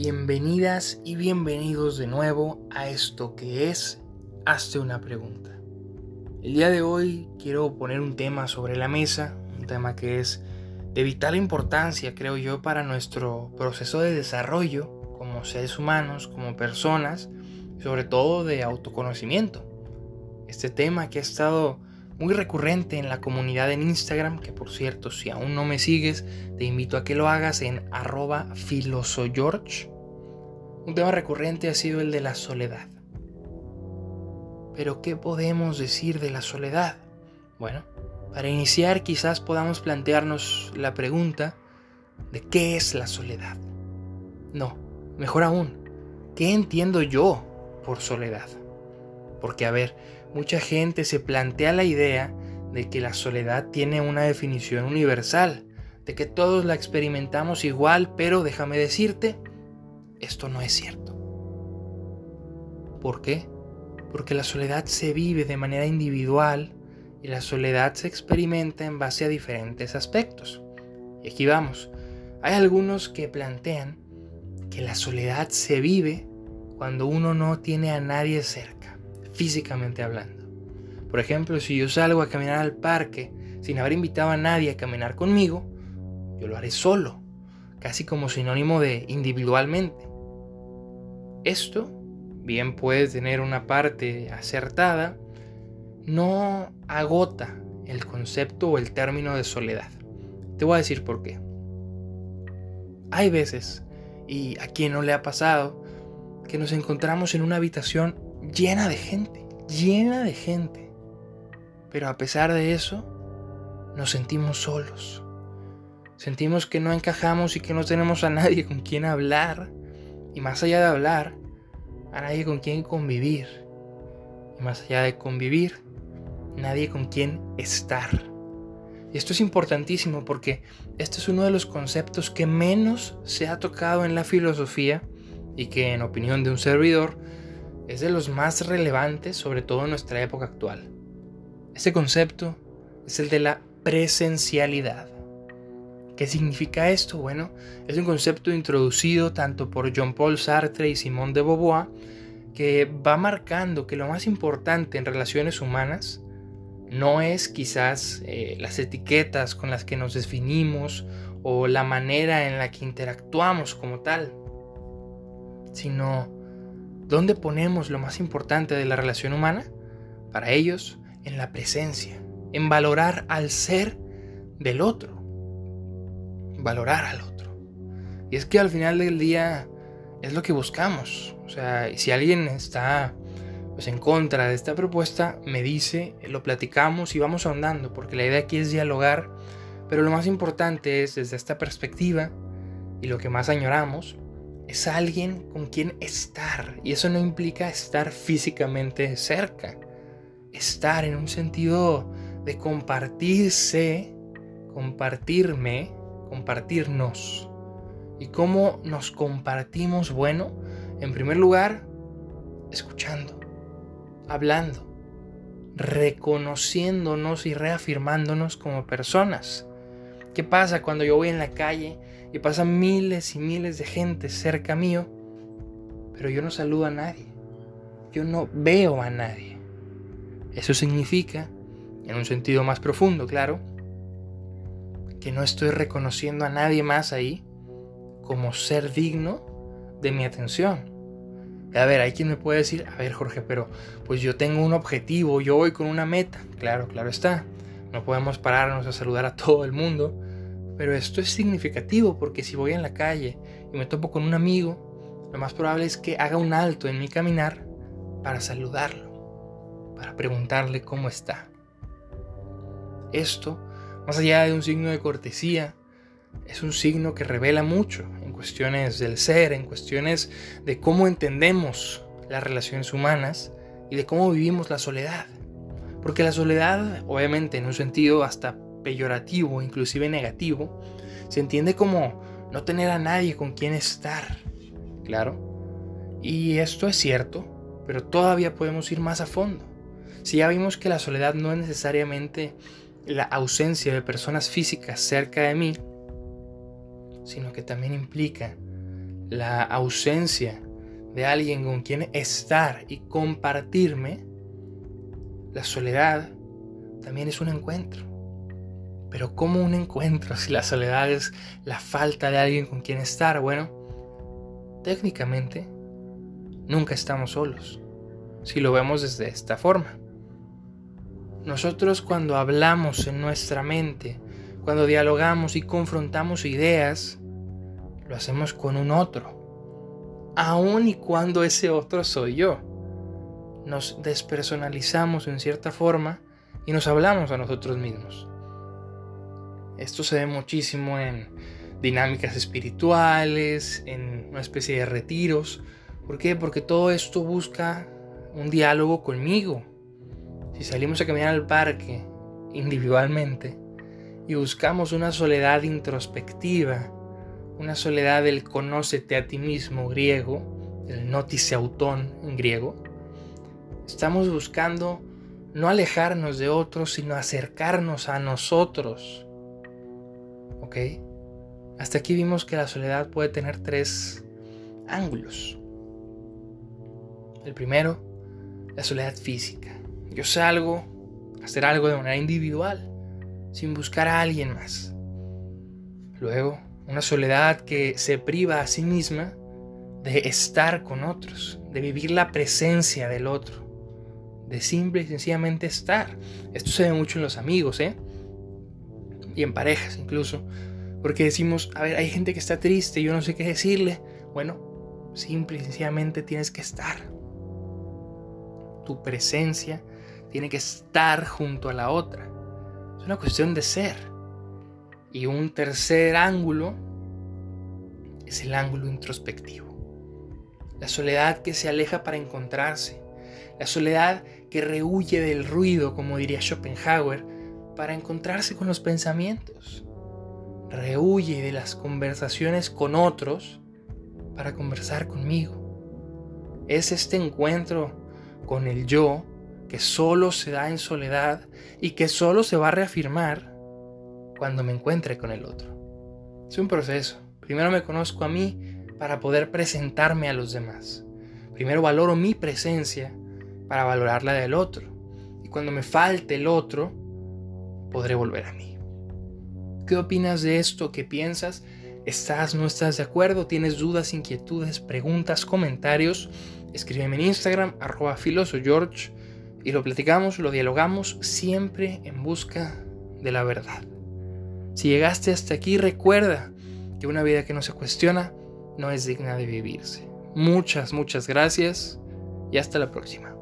Bienvenidas y bienvenidos de nuevo a esto que es Hazte una pregunta. El día de hoy quiero poner un tema sobre la mesa, un tema que es de vital importancia, creo yo, para nuestro proceso de desarrollo como seres humanos, como personas, sobre todo de autoconocimiento. Este tema que ha estado muy recurrente en la comunidad en Instagram, que por cierto, si aún no me sigues, te invito a que lo hagas en arroba filosogeorge. Un tema recurrente ha sido el de la soledad. Pero ¿qué podemos decir de la soledad? Bueno, para iniciar quizás podamos plantearnos la pregunta de qué es la soledad. No, mejor aún, ¿qué entiendo yo por soledad? Porque a ver, mucha gente se plantea la idea de que la soledad tiene una definición universal, de que todos la experimentamos igual, pero déjame decirte, esto no es cierto. ¿Por qué? Porque la soledad se vive de manera individual y la soledad se experimenta en base a diferentes aspectos. Y aquí vamos. Hay algunos que plantean que la soledad se vive cuando uno no tiene a nadie cerca físicamente hablando. Por ejemplo, si yo salgo a caminar al parque sin haber invitado a nadie a caminar conmigo, yo lo haré solo, casi como sinónimo de individualmente. Esto, bien puede tener una parte acertada, no agota el concepto o el término de soledad. Te voy a decir por qué. Hay veces, y a quien no le ha pasado, que nos encontramos en una habitación llena de gente, llena de gente. Pero a pesar de eso, nos sentimos solos. Sentimos que no encajamos y que no tenemos a nadie con quien hablar. Y más allá de hablar, a nadie con quien convivir. Y más allá de convivir, nadie con quien estar. Y esto es importantísimo porque este es uno de los conceptos que menos se ha tocado en la filosofía y que en opinión de un servidor es de los más relevantes, sobre todo en nuestra época actual. Este concepto es el de la presencialidad. ¿Qué significa esto? Bueno, es un concepto introducido tanto por Jean-Paul Sartre y Simone de Beauvoir que va marcando que lo más importante en relaciones humanas no es quizás eh, las etiquetas con las que nos definimos o la manera en la que interactuamos como tal, sino ¿Dónde ponemos lo más importante de la relación humana? Para ellos, en la presencia, en valorar al ser del otro. Valorar al otro. Y es que al final del día es lo que buscamos. O sea, si alguien está pues, en contra de esta propuesta, me dice, lo platicamos y vamos ahondando, porque la idea aquí es dialogar, pero lo más importante es desde esta perspectiva y lo que más añoramos, es alguien con quien estar. Y eso no implica estar físicamente cerca. Estar en un sentido de compartirse, compartirme, compartirnos. ¿Y cómo nos compartimos? Bueno, en primer lugar, escuchando, hablando, reconociéndonos y reafirmándonos como personas. ¿Qué pasa cuando yo voy en la calle y pasan miles y miles de gente cerca mío, pero yo no saludo a nadie. Yo no veo a nadie. Eso significa, en un sentido más profundo, claro, que no estoy reconociendo a nadie más ahí como ser digno de mi atención. A ver, hay quien me puede decir, a ver Jorge, pero pues yo tengo un objetivo, yo voy con una meta. Claro, claro está. No podemos pararnos a saludar a todo el mundo, pero esto es significativo porque si voy en la calle y me topo con un amigo, lo más probable es que haga un alto en mi caminar para saludarlo, para preguntarle cómo está. Esto, más allá de un signo de cortesía, es un signo que revela mucho en cuestiones del ser, en cuestiones de cómo entendemos las relaciones humanas y de cómo vivimos la soledad. Porque la soledad, obviamente, en un sentido hasta peyorativo, inclusive negativo, se entiende como no tener a nadie con quien estar. Claro. Y esto es cierto, pero todavía podemos ir más a fondo. Si ya vimos que la soledad no es necesariamente la ausencia de personas físicas cerca de mí, sino que también implica la ausencia de alguien con quien estar y compartirme, la soledad también es un encuentro. Pero ¿cómo un encuentro si la soledad es la falta de alguien con quien estar? Bueno, técnicamente nunca estamos solos, si lo vemos desde esta forma. Nosotros cuando hablamos en nuestra mente, cuando dialogamos y confrontamos ideas, lo hacemos con un otro, aun y cuando ese otro soy yo. Nos despersonalizamos en cierta forma y nos hablamos a nosotros mismos. Esto se ve muchísimo en dinámicas espirituales, en una especie de retiros. ¿Por qué? Porque todo esto busca un diálogo conmigo. Si salimos a caminar al parque individualmente y buscamos una soledad introspectiva, una soledad del conócete a ti mismo griego, el notice autón en griego, estamos buscando no alejarnos de otros, sino acercarnos a nosotros. ¿Ok? Hasta aquí vimos que la soledad puede tener tres ángulos. El primero, la soledad física. Yo salgo a hacer algo de manera individual, sin buscar a alguien más. Luego, una soledad que se priva a sí misma de estar con otros, de vivir la presencia del otro de simple y sencillamente estar. Esto se ve mucho en los amigos, ¿eh? Y en parejas incluso. Porque decimos, a ver, hay gente que está triste, yo no sé qué decirle. Bueno, simple y sencillamente tienes que estar. Tu presencia tiene que estar junto a la otra. Es una cuestión de ser. Y un tercer ángulo es el ángulo introspectivo. La soledad que se aleja para encontrarse. La soledad que rehuye del ruido, como diría Schopenhauer, para encontrarse con los pensamientos. Rehuye de las conversaciones con otros para conversar conmigo. Es este encuentro con el yo que solo se da en soledad y que solo se va a reafirmar cuando me encuentre con el otro. Es un proceso. Primero me conozco a mí para poder presentarme a los demás. Primero valoro mi presencia para valorar la del otro. Y cuando me falte el otro, podré volver a mí. ¿Qué opinas de esto? ¿Qué piensas? ¿Estás, no estás de acuerdo? ¿Tienes dudas, inquietudes, preguntas, comentarios? Escríbeme en Instagram, arroba filosogeorge, y lo platicamos, lo dialogamos siempre en busca de la verdad. Si llegaste hasta aquí, recuerda que una vida que no se cuestiona no es digna de vivirse. Muchas, muchas gracias y hasta la próxima.